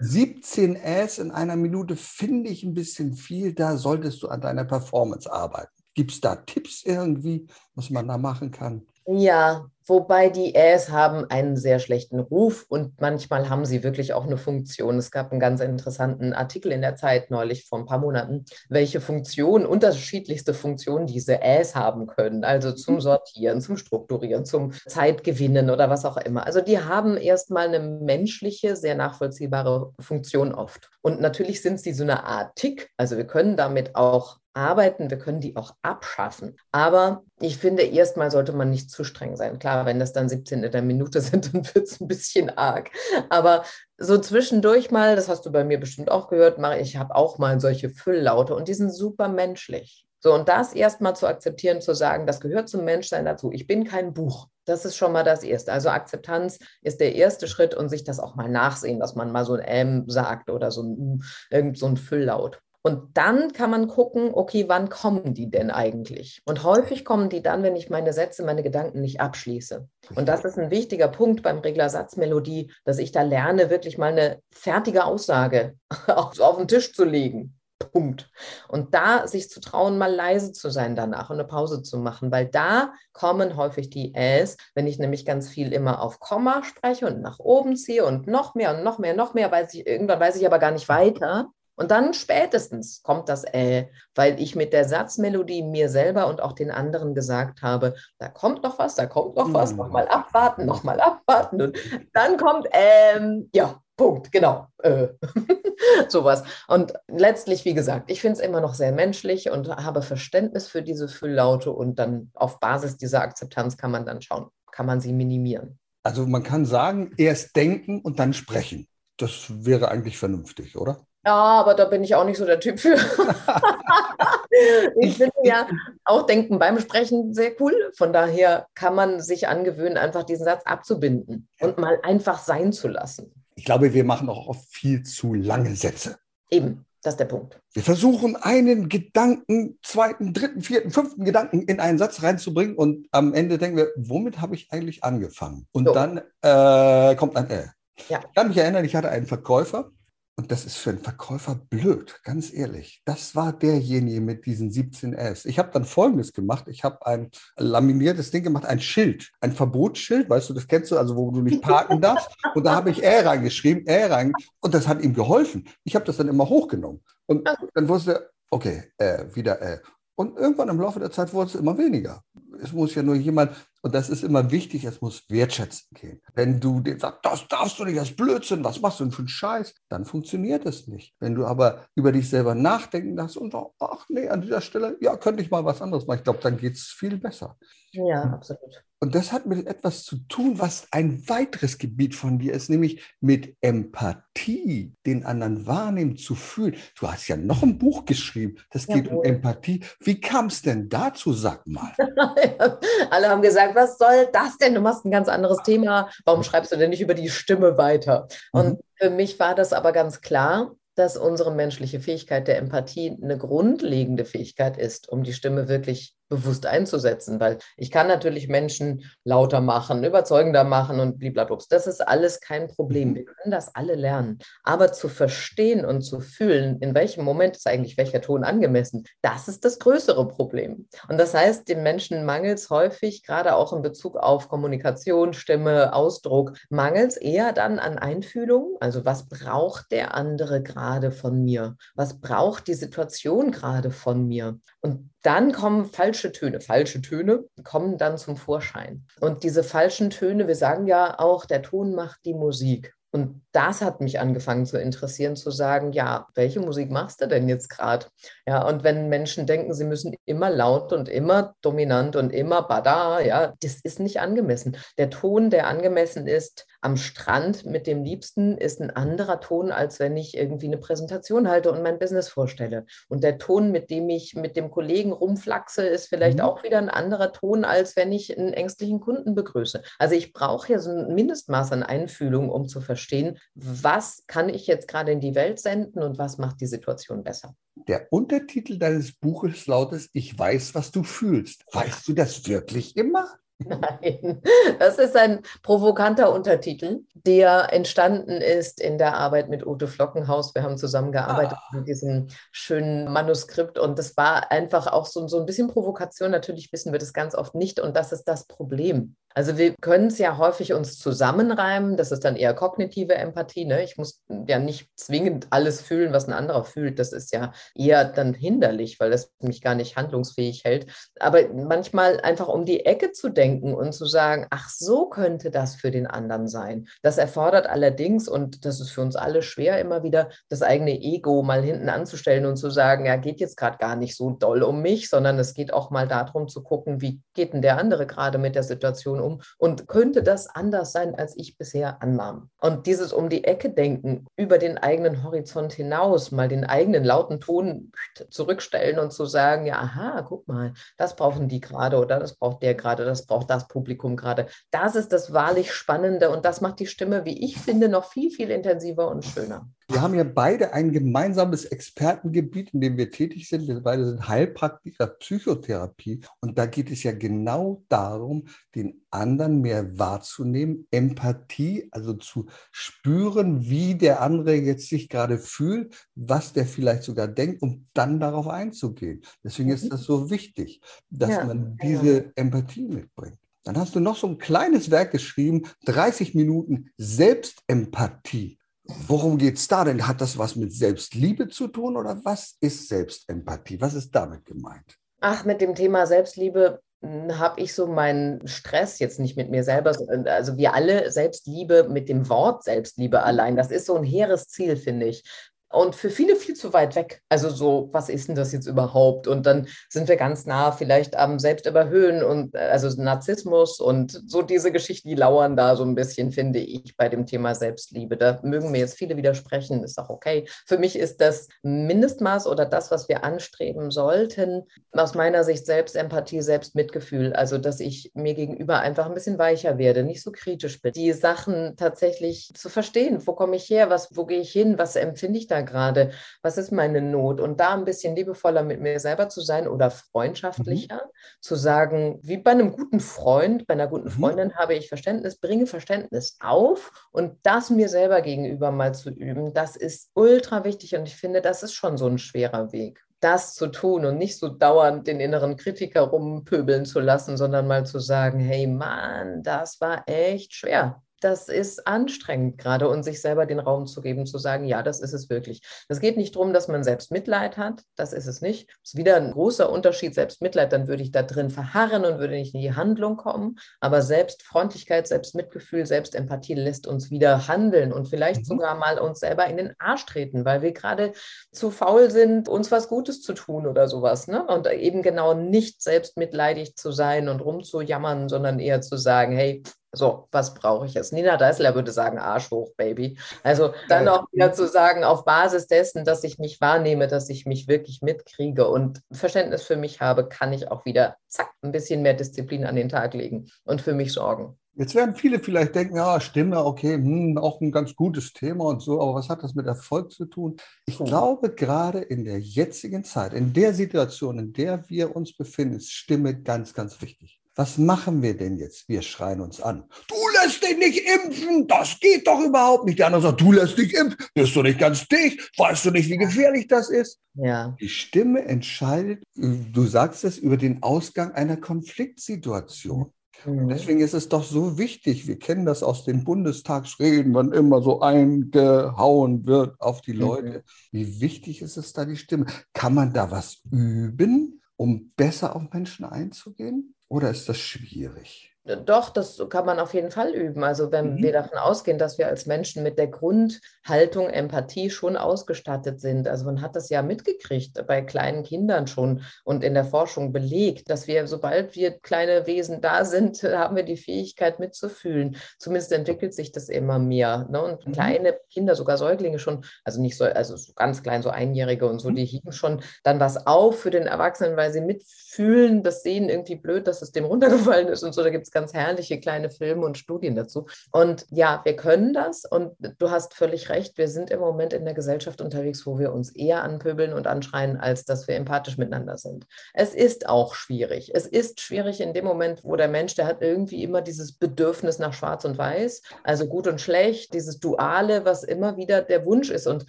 17 Äs in einer Minute finde ich ein bisschen viel. Da solltest du an deiner Performance arbeiten. Gibt es da Tipps irgendwie, was man da machen kann? Ja, Wobei die Äs haben einen sehr schlechten Ruf und manchmal haben sie wirklich auch eine Funktion. Es gab einen ganz interessanten Artikel in der Zeit neulich vor ein paar Monaten, welche Funktionen, unterschiedlichste Funktionen diese Äs haben können. Also zum mhm. Sortieren, zum Strukturieren, zum Zeitgewinnen oder was auch immer. Also die haben erstmal eine menschliche, sehr nachvollziehbare Funktion oft. Und natürlich sind sie so eine Art Tick. Also wir können damit auch arbeiten, wir können die auch abschaffen. Aber ich finde, erstmal sollte man nicht zu streng sein. Klar, wenn das dann 17 in der Minute sind, dann wird es ein bisschen arg. Aber so zwischendurch mal, das hast du bei mir bestimmt auch gehört, mache ich habe auch mal solche Fülllaute und die sind super menschlich. So, und das erstmal zu akzeptieren, zu sagen, das gehört zum Menschsein dazu. Ich bin kein Buch. Das ist schon mal das Erste. Also Akzeptanz ist der erste Schritt und sich das auch mal nachsehen, dass man mal so ein M sagt oder so ein, irgend so ein Fülllaut. Und dann kann man gucken, okay, wann kommen die denn eigentlich? Und häufig kommen die dann, wenn ich meine Sätze, meine Gedanken nicht abschließe. Und das ist ein wichtiger Punkt beim Regler Satzmelodie, dass ich da lerne, wirklich mal eine fertige Aussage auf, auf den Tisch zu legen. Punkt. Und da sich zu trauen, mal leise zu sein danach und eine Pause zu machen, weil da kommen häufig die Äs, wenn ich nämlich ganz viel immer auf Komma spreche und nach oben ziehe und noch mehr und noch mehr, noch mehr, weiß ich, irgendwann weiß ich aber gar nicht weiter. Und dann spätestens kommt das Äh, weil ich mit der Satzmelodie mir selber und auch den anderen gesagt habe, da kommt noch was, da kommt noch was, mhm. nochmal abwarten, nochmal abwarten. Und dann kommt, ähm, ja, Punkt, genau. Äh. Sowas. Und letztlich, wie gesagt, ich finde es immer noch sehr menschlich und habe Verständnis für diese Fülllaute und dann auf Basis dieser Akzeptanz kann man dann schauen, kann man sie minimieren. Also man kann sagen, erst denken und dann sprechen. Das wäre eigentlich vernünftig, oder? Ja, aber da bin ich auch nicht so der Typ für. ich finde ja auch Denken beim Sprechen sehr cool. Von daher kann man sich angewöhnen, einfach diesen Satz abzubinden und mal einfach sein zu lassen. Ich glaube, wir machen auch oft viel zu lange Sätze. Eben, das ist der Punkt. Wir versuchen einen Gedanken, zweiten, dritten, vierten, fünften Gedanken in einen Satz reinzubringen und am Ende denken wir, womit habe ich eigentlich angefangen? Und so. dann äh, kommt ein Äh. Ja. Ich kann mich erinnern, ich hatte einen Verkäufer, und das ist für einen Verkäufer blöd, ganz ehrlich. Das war derjenige mit diesen 17 Fs. Ich habe dann Folgendes gemacht. Ich habe ein laminiertes Ding gemacht, ein Schild, ein Verbotsschild, weißt du, das kennst du, also wo du nicht parken darfst. Und da habe ich Ä reingeschrieben, Ä rein. Und das hat ihm geholfen. Ich habe das dann immer hochgenommen. Und dann wusste er, okay, äh, wieder Äh. Und irgendwann im Laufe der Zeit wurde es immer weniger. Es muss ja nur jemand und das ist immer wichtig, es muss wertschätzen gehen. Wenn du dir sagst, das darfst du nicht, das Blödsinn, was machst du denn für einen Scheiß, dann funktioniert es nicht. Wenn du aber über dich selber nachdenken darfst und sagst, ach nee, an dieser Stelle, ja, könnte ich mal was anderes machen, ich glaube, dann geht es viel besser. Ja, absolut. Und das hat mit etwas zu tun, was ein weiteres Gebiet von dir ist, nämlich mit Empathie, den anderen wahrnehmen, zu fühlen. Du hast ja noch ein Buch geschrieben, das geht Jawohl. um Empathie. Wie kam es denn dazu, sag mal? Alle haben gesagt, was soll das denn? Du machst ein ganz anderes Thema. Warum schreibst du denn nicht über die Stimme weiter? Und mhm. für mich war das aber ganz klar, dass unsere menschliche Fähigkeit der Empathie eine grundlegende Fähigkeit ist, um die Stimme wirklich bewusst einzusetzen, weil ich kann natürlich Menschen lauter machen, überzeugender machen und blablabla. Das ist alles kein Problem. Mhm. Wir können das alle lernen. Aber zu verstehen und zu fühlen, in welchem Moment ist eigentlich welcher Ton angemessen, das ist das größere Problem. Und das heißt, den Menschen mangelt es häufig, gerade auch in Bezug auf Kommunikation, Stimme, Ausdruck, mangelt es eher dann an Einfühlung. Also was braucht der andere gerade von mir? Was braucht die Situation gerade von mir? Und dann kommen falsche Töne. Falsche Töne kommen dann zum Vorschein. Und diese falschen Töne, wir sagen ja auch, der Ton macht die Musik. Und das hat mich angefangen zu interessieren, zu sagen, ja, welche Musik machst du denn jetzt gerade? Ja, und wenn Menschen denken, sie müssen immer laut und immer dominant und immer bada, ja, das ist nicht angemessen. Der Ton, der angemessen ist am Strand mit dem Liebsten, ist ein anderer Ton, als wenn ich irgendwie eine Präsentation halte und mein Business vorstelle. Und der Ton, mit dem ich mit dem Kollegen rumflaxe, ist vielleicht mhm. auch wieder ein anderer Ton, als wenn ich einen ängstlichen Kunden begrüße. Also ich brauche ja so ein Mindestmaß an Einfühlung, um zu verstehen, verstehen, was kann ich jetzt gerade in die Welt senden und was macht die Situation besser. Der Untertitel deines Buches lautet, ich weiß, was du fühlst. Weißt du das wirklich immer? Nein, das ist ein provokanter Untertitel, der entstanden ist in der Arbeit mit Ute Flockenhaus. Wir haben zusammengearbeitet ah. mit diesem schönen Manuskript und das war einfach auch so, so ein bisschen Provokation. Natürlich wissen wir das ganz oft nicht und das ist das Problem. Also wir können es ja häufig uns zusammenreimen. Das ist dann eher kognitive Empathie. Ne? Ich muss ja nicht zwingend alles fühlen, was ein anderer fühlt. Das ist ja eher dann hinderlich, weil das mich gar nicht handlungsfähig hält. Aber manchmal einfach um die Ecke zu denken und zu sagen, ach, so könnte das für den anderen sein. Das erfordert allerdings, und das ist für uns alle schwer, immer wieder das eigene Ego mal hinten anzustellen und zu sagen, ja, geht jetzt gerade gar nicht so doll um mich, sondern es geht auch mal darum zu gucken, wie geht denn der andere gerade mit der Situation um und könnte das anders sein, als ich bisher annahm. Und dieses um die Ecke denken, über den eigenen Horizont hinaus, mal den eigenen lauten Ton zurückstellen und zu sagen, ja, aha, guck mal, das brauchen die gerade oder das braucht der gerade, das braucht das Publikum gerade. Das ist das wahrlich Spannende und das macht die Stimme, wie ich finde, noch viel, viel intensiver und schöner. Wir haben ja beide ein gemeinsames Expertengebiet, in dem wir tätig sind. Wir beide sind Heilpraktiker Psychotherapie. Und da geht es ja genau darum, den anderen mehr wahrzunehmen, Empathie, also zu spüren, wie der andere jetzt sich gerade fühlt, was der vielleicht sogar denkt, um dann darauf einzugehen. Deswegen ist mhm. das so wichtig, dass ja, man diese ja. Empathie mitbringt. Dann hast du noch so ein kleines Werk geschrieben, 30 Minuten Selbstempathie. Worum geht es da denn? Hat das was mit Selbstliebe zu tun oder was ist Selbstempathie? Was ist damit gemeint? Ach, mit dem Thema Selbstliebe hm, habe ich so meinen Stress jetzt nicht mit mir selber, also wir alle Selbstliebe mit dem Wort Selbstliebe allein, das ist so ein hehres Ziel, finde ich und für viele viel zu weit weg. Also so, was ist denn das jetzt überhaupt? Und dann sind wir ganz nah vielleicht am Selbstüberhöhen und äh, also Narzissmus und so diese Geschichten, die lauern da so ein bisschen, finde ich, bei dem Thema Selbstliebe. Da mögen mir jetzt viele widersprechen, ist auch okay. Für mich ist das Mindestmaß oder das, was wir anstreben sollten, aus meiner Sicht Selbstempathie, Selbstmitgefühl. Also, dass ich mir gegenüber einfach ein bisschen weicher werde, nicht so kritisch bin. Die Sachen tatsächlich zu verstehen, wo komme ich her, was, wo gehe ich hin, was empfinde ich da gerade? Was ist meine Not? Und da ein bisschen liebevoller mit mir selber zu sein oder freundschaftlicher, mhm. zu sagen, wie bei einem guten Freund, bei einer guten mhm. Freundin habe ich Verständnis, bringe Verständnis auf und das mir selber gegenüber mal zu üben, das ist ultra wichtig und ich finde, das ist schon so ein schwerer Weg das zu tun und nicht so dauernd den inneren Kritiker rumpöbeln zu lassen, sondern mal zu sagen, hey Mann, das war echt schwer das ist anstrengend gerade und sich selber den Raum zu geben, zu sagen, ja, das ist es wirklich. Es geht nicht darum, dass man selbst Mitleid hat, das ist es nicht. Das ist wieder ein großer Unterschied, Selbstmitleid, dann würde ich da drin verharren und würde nicht in die Handlung kommen. Aber Selbstfreundlichkeit, Selbstmitgefühl, Selbstempathie lässt uns wieder handeln und vielleicht mhm. sogar mal uns selber in den Arsch treten, weil wir gerade zu faul sind, uns was Gutes zu tun oder sowas. Ne? Und eben genau nicht selbstmitleidig zu sein und rumzujammern, sondern eher zu sagen, hey, so, was brauche ich jetzt? Nina Deißler würde sagen, Arsch hoch, Baby. Also dann auch wieder zu sagen, auf Basis dessen, dass ich mich wahrnehme, dass ich mich wirklich mitkriege und Verständnis für mich habe, kann ich auch wieder, zack, ein bisschen mehr Disziplin an den Tag legen und für mich sorgen. Jetzt werden viele vielleicht denken, ja, Stimme, okay, hm, auch ein ganz gutes Thema und so, aber was hat das mit Erfolg zu tun? Ich glaube, gerade in der jetzigen Zeit, in der Situation, in der wir uns befinden, ist Stimme ganz, ganz wichtig was machen wir denn jetzt? Wir schreien uns an. Du lässt dich nicht impfen, das geht doch überhaupt nicht. Der andere sagt, du lässt dich impfen, bist du nicht ganz dicht, weißt du nicht, wie gefährlich das ist? Ja. Die Stimme entscheidet, du sagst es, über den Ausgang einer Konfliktsituation. Mhm. Deswegen ist es doch so wichtig, wir kennen das aus den Bundestagsreden, wann immer so eingehauen wird auf die mhm. Leute. Mhm. Wie wichtig ist es da die Stimme? Kann man da was üben, um besser auf Menschen einzugehen? Oder ist das schwierig? Doch, das kann man auf jeden Fall üben. Also wenn mhm. wir davon ausgehen, dass wir als Menschen mit der Grundhaltung Empathie schon ausgestattet sind. Also man hat das ja mitgekriegt bei kleinen Kindern schon und in der Forschung belegt, dass wir, sobald wir kleine Wesen da sind, haben wir die Fähigkeit mitzufühlen. Zumindest entwickelt sich das immer mehr. Ne? Und mhm. kleine Kinder, sogar Säuglinge schon, also nicht so, also so ganz klein, so Einjährige und so, mhm. die heben schon dann was auf für den Erwachsenen, weil sie mitfühlen, das sehen irgendwie blöd, dass es dem runtergefallen ist und so. Da gibt es ganz herrliche kleine Filme und Studien dazu. Und ja, wir können das und du hast völlig recht, wir sind im Moment in der Gesellschaft unterwegs, wo wir uns eher anpöbeln und anschreien, als dass wir empathisch miteinander sind. Es ist auch schwierig. Es ist schwierig in dem Moment, wo der Mensch, der hat irgendwie immer dieses Bedürfnis nach Schwarz und Weiß, also gut und schlecht, dieses Duale, was immer wieder der Wunsch ist. Und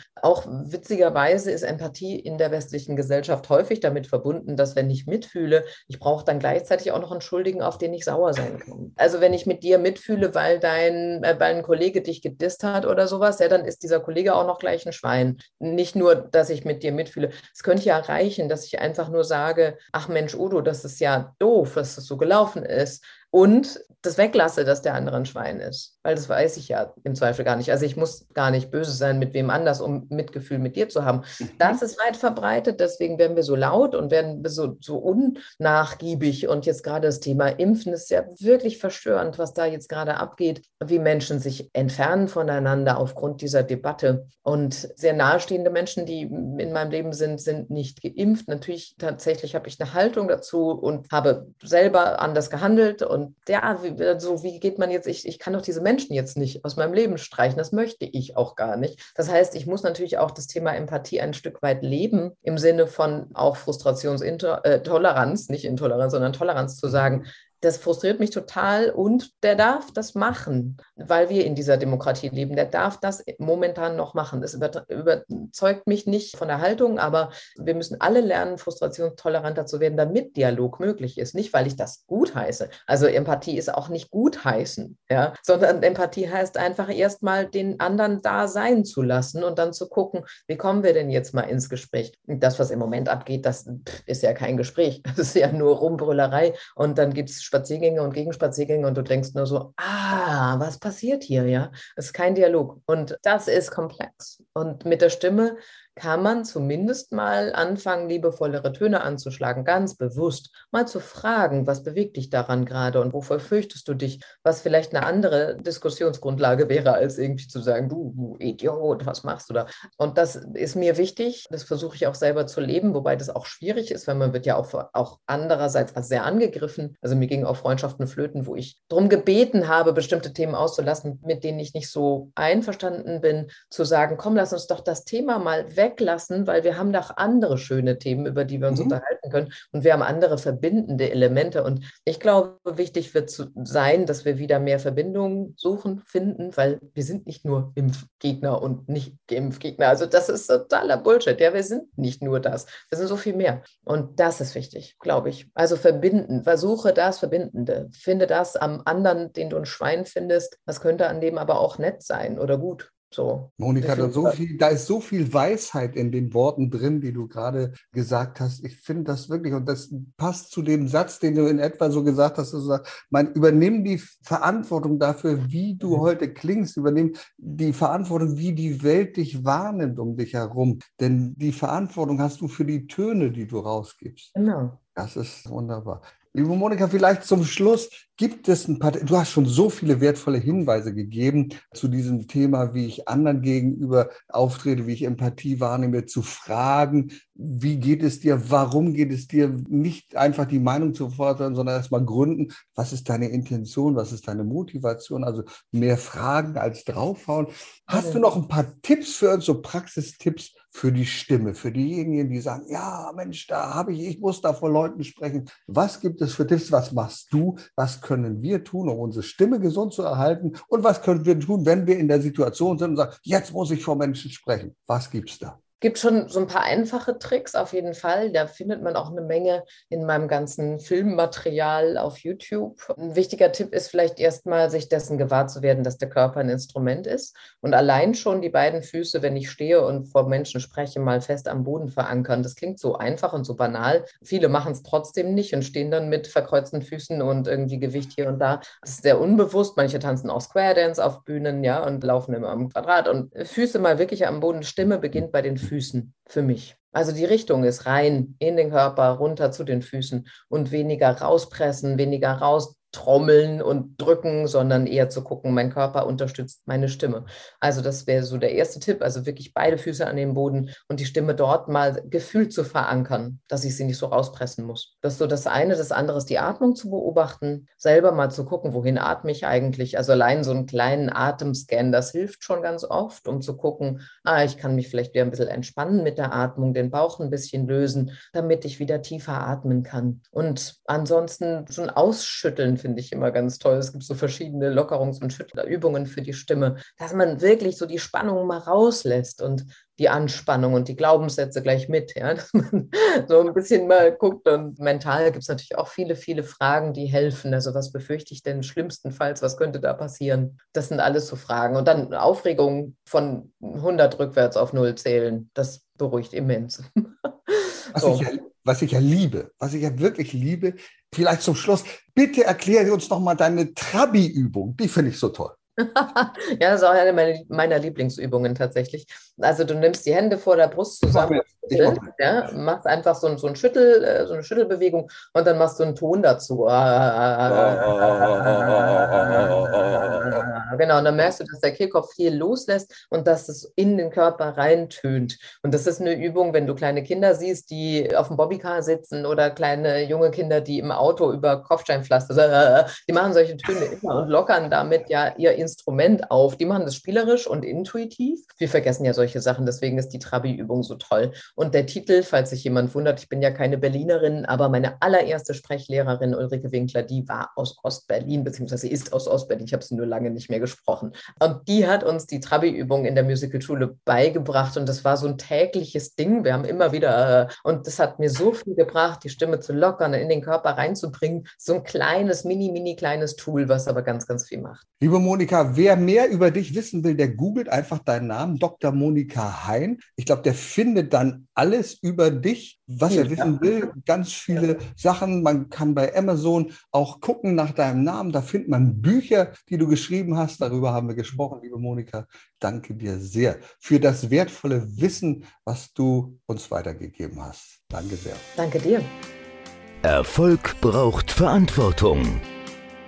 auch witzigerweise ist Empathie in der westlichen Gesellschaft häufig damit verbunden, dass wenn ich mitfühle, ich brauche dann gleichzeitig auch noch einen Schuldigen, auf den ich sauer sein Also wenn ich mit dir mitfühle, weil dein, äh, weil ein Kollege dich gedisst hat oder sowas, ja, dann ist dieser Kollege auch noch gleich ein Schwein. Nicht nur, dass ich mit dir mitfühle. Es könnte ja reichen, dass ich einfach nur sage, ach Mensch, Udo, das ist ja doof, dass das so gelaufen ist und das weglasse, dass der andere ein Schwein ist. Weil das weiß ich ja im Zweifel gar nicht. Also ich muss gar nicht böse sein mit wem anders, um Mitgefühl mit dir zu haben. Mhm. Das ist weit verbreitet, deswegen werden wir so laut und werden so, so unnachgiebig. Und jetzt gerade das Thema Impfen ist ja wirklich verstörend, was da jetzt gerade abgeht, wie Menschen sich entfernen voneinander aufgrund dieser Debatte. Und sehr nahestehende Menschen, die in meinem Leben sind, sind nicht geimpft. Natürlich tatsächlich habe ich eine Haltung dazu und habe selber anders gehandelt und ja, wie, also wie geht man jetzt, ich, ich kann doch diese Menschen jetzt nicht aus meinem Leben streichen, das möchte ich auch gar nicht. Das heißt, ich muss natürlich auch das Thema Empathie ein Stück weit leben, im Sinne von auch Frustrationstoleranz, äh, nicht Intoleranz, sondern Toleranz zu sagen, das frustriert mich total und der darf das machen, weil wir in dieser Demokratie leben. Der darf das momentan noch machen. Das überzeugt mich nicht von der Haltung, aber wir müssen alle lernen, frustrationstoleranter zu werden, damit Dialog möglich ist. Nicht, weil ich das gut heiße. Also Empathie ist auch nicht gut heißen, ja, sondern Empathie heißt einfach erstmal den anderen da sein zu lassen und dann zu gucken, wie kommen wir denn jetzt mal ins Gespräch? Das, was im Moment abgeht, das ist ja kein Gespräch. Das ist ja nur Rumbrüllerei und dann gibt es Spaziergänge und Gegenspaziergänge und du denkst nur so, ah, was passiert hier, ja? Es ist kein Dialog und das ist komplex. Und mit der Stimme kann man zumindest mal anfangen, liebevollere Töne anzuschlagen, ganz bewusst. Mal zu fragen, was bewegt dich daran gerade und wovor fürchtest du dich, was vielleicht eine andere Diskussionsgrundlage wäre, als irgendwie zu sagen, du, du Idiot, was machst du da? Und das ist mir wichtig, das versuche ich auch selber zu leben, wobei das auch schwierig ist, weil man wird ja auch, auch andererseits sehr angegriffen. Also mir gingen auch Freundschaften flöten, wo ich darum gebeten habe, bestimmte Themen auszulassen, mit denen ich nicht so einverstanden bin, zu sagen, komm, lass uns doch das Thema mal weg weglassen, weil wir haben doch andere schöne Themen, über die wir uns mhm. unterhalten können. Und wir haben andere verbindende Elemente. Und ich glaube, wichtig wird zu sein, dass wir wieder mehr Verbindungen suchen, finden, weil wir sind nicht nur Impfgegner und nicht Impfgegner. Also das ist totaler Bullshit. Ja, wir sind nicht nur das. Wir sind so viel mehr. Und das ist wichtig, glaube ich. Also verbinden. Versuche das Verbindende. Finde das am anderen, den du ein Schwein findest. Das könnte an dem aber auch nett sein oder gut. So. Monika, da, so viel, da ist so viel Weisheit in den Worten drin, die du gerade gesagt hast. Ich finde das wirklich, und das passt zu dem Satz, den du in etwa so gesagt hast, du sagst, man übernimm die Verantwortung dafür, wie du mhm. heute klingst, übernimm die Verantwortung, wie die Welt dich wahrnimmt um dich herum. Denn die Verantwortung hast du für die Töne, die du rausgibst. Genau. Das ist wunderbar. Liebe Monika, vielleicht zum Schluss, gibt es ein paar, du hast schon so viele wertvolle Hinweise gegeben zu diesem Thema, wie ich anderen gegenüber auftrete, wie ich Empathie wahrnehme, zu fragen, wie geht es dir, warum geht es dir, nicht einfach die Meinung zu fordern, sondern erstmal gründen, was ist deine Intention, was ist deine Motivation, also mehr fragen als draufhauen. Hast du noch ein paar Tipps für uns, so Praxistipps für die Stimme, für diejenigen, die sagen, ja, Mensch, da habe ich, ich muss da vor Leuten sprechen. Was gibt es für Tipps? Was machst du? Was können wir tun, um unsere Stimme gesund zu erhalten? Und was können wir tun, wenn wir in der Situation sind und sagen, jetzt muss ich vor Menschen sprechen? Was gibt es da? Gibt schon so ein paar einfache Tricks auf jeden Fall. Da findet man auch eine Menge in meinem ganzen Filmmaterial auf YouTube. Ein wichtiger Tipp ist vielleicht erstmal, sich dessen gewahr zu werden, dass der Körper ein Instrument ist und allein schon die beiden Füße, wenn ich stehe und vor Menschen spreche, mal fest am Boden verankern. Das klingt so einfach und so banal. Viele machen es trotzdem nicht und stehen dann mit verkreuzten Füßen und irgendwie Gewicht hier und da. Das ist sehr unbewusst. Manche tanzen auch Square Dance auf Bühnen, ja, und laufen immer am Quadrat und Füße mal wirklich am Boden. Stimme beginnt bei den Füßen. Für mich. Also die Richtung ist rein in den Körper, runter zu den Füßen und weniger rauspressen, weniger raus trommeln und drücken, sondern eher zu gucken, mein Körper unterstützt meine Stimme. Also das wäre so der erste Tipp, also wirklich beide Füße an den Boden und die Stimme dort mal gefühlt zu verankern, dass ich sie nicht so rauspressen muss. Das ist so das eine. Das andere ist die Atmung zu beobachten, selber mal zu gucken, wohin atme ich eigentlich. Also allein so einen kleinen Atemscan, das hilft schon ganz oft, um zu gucken, ah, ich kann mich vielleicht wieder ein bisschen entspannen mit der Atmung, den Bauch ein bisschen lösen, damit ich wieder tiefer atmen kann. Und ansonsten schon ausschütteln finde ich immer ganz toll. Es gibt so verschiedene Lockerungs- und Schüttelübungen für die Stimme, dass man wirklich so die Spannung mal rauslässt und die Anspannung und die Glaubenssätze gleich mit, ja, dass man so ein bisschen mal guckt und mental gibt es natürlich auch viele, viele Fragen, die helfen. Also was befürchte ich denn schlimmstenfalls, was könnte da passieren? Das sind alles so Fragen. Und dann Aufregung von 100 rückwärts auf 0 zählen, das beruhigt immens. Was, so. ich ja, was ich ja liebe, was ich ja wirklich liebe, vielleicht zum Schluss, bitte erkläre uns nochmal deine Trabi-Übung, die finde ich so toll. Ja, das ist auch eine meiner Lieblingsübungen tatsächlich. Also du nimmst die Hände vor der Brust zusammen, mach ja, machst einfach so, so, ein Schüttel, äh, so eine Schüttelbewegung und dann machst du einen Ton dazu. Genau, und dann merkst du, dass der Kehlkopf viel loslässt und dass es in den Körper reintönt. Und das ist eine Übung, wenn du kleine Kinder siehst, die auf dem Bobbycar sitzen oder kleine junge Kinder, die im Auto über Kopfsteinpflaster, die machen solche Töne immer und lockern damit ja ihr Instrument auf. Die machen das spielerisch und intuitiv. Wir vergessen ja solche Sachen, deswegen ist die Trabi-Übung so toll. Und der Titel, falls sich jemand wundert, ich bin ja keine Berlinerin, aber meine allererste Sprechlehrerin Ulrike Winkler, die war aus Ostberlin, beziehungsweise ist aus Ostberlin. Ich habe sie nur lange nicht mehr gesprochen. Und die hat uns die Trabi-Übung in der Musicalschule beigebracht und das war so ein tägliches Ding. Wir haben immer wieder, äh, und das hat mir so viel gebracht, die Stimme zu lockern, in den Körper reinzubringen. So ein kleines, mini, mini kleines Tool, was aber ganz, ganz viel macht. Liebe Monika, wer mehr über dich wissen will, der googelt einfach deinen Namen, Dr. Monika Hein. Ich glaube, der findet dann alles über dich, was er wissen will. Ganz viele Sachen. Man kann bei Amazon auch gucken nach deinem Namen. Da findet man Bücher, die du geschrieben hast. Darüber haben wir gesprochen, liebe Monika. Danke dir sehr für das wertvolle Wissen, was du uns weitergegeben hast. Danke sehr. Danke dir. Erfolg braucht Verantwortung.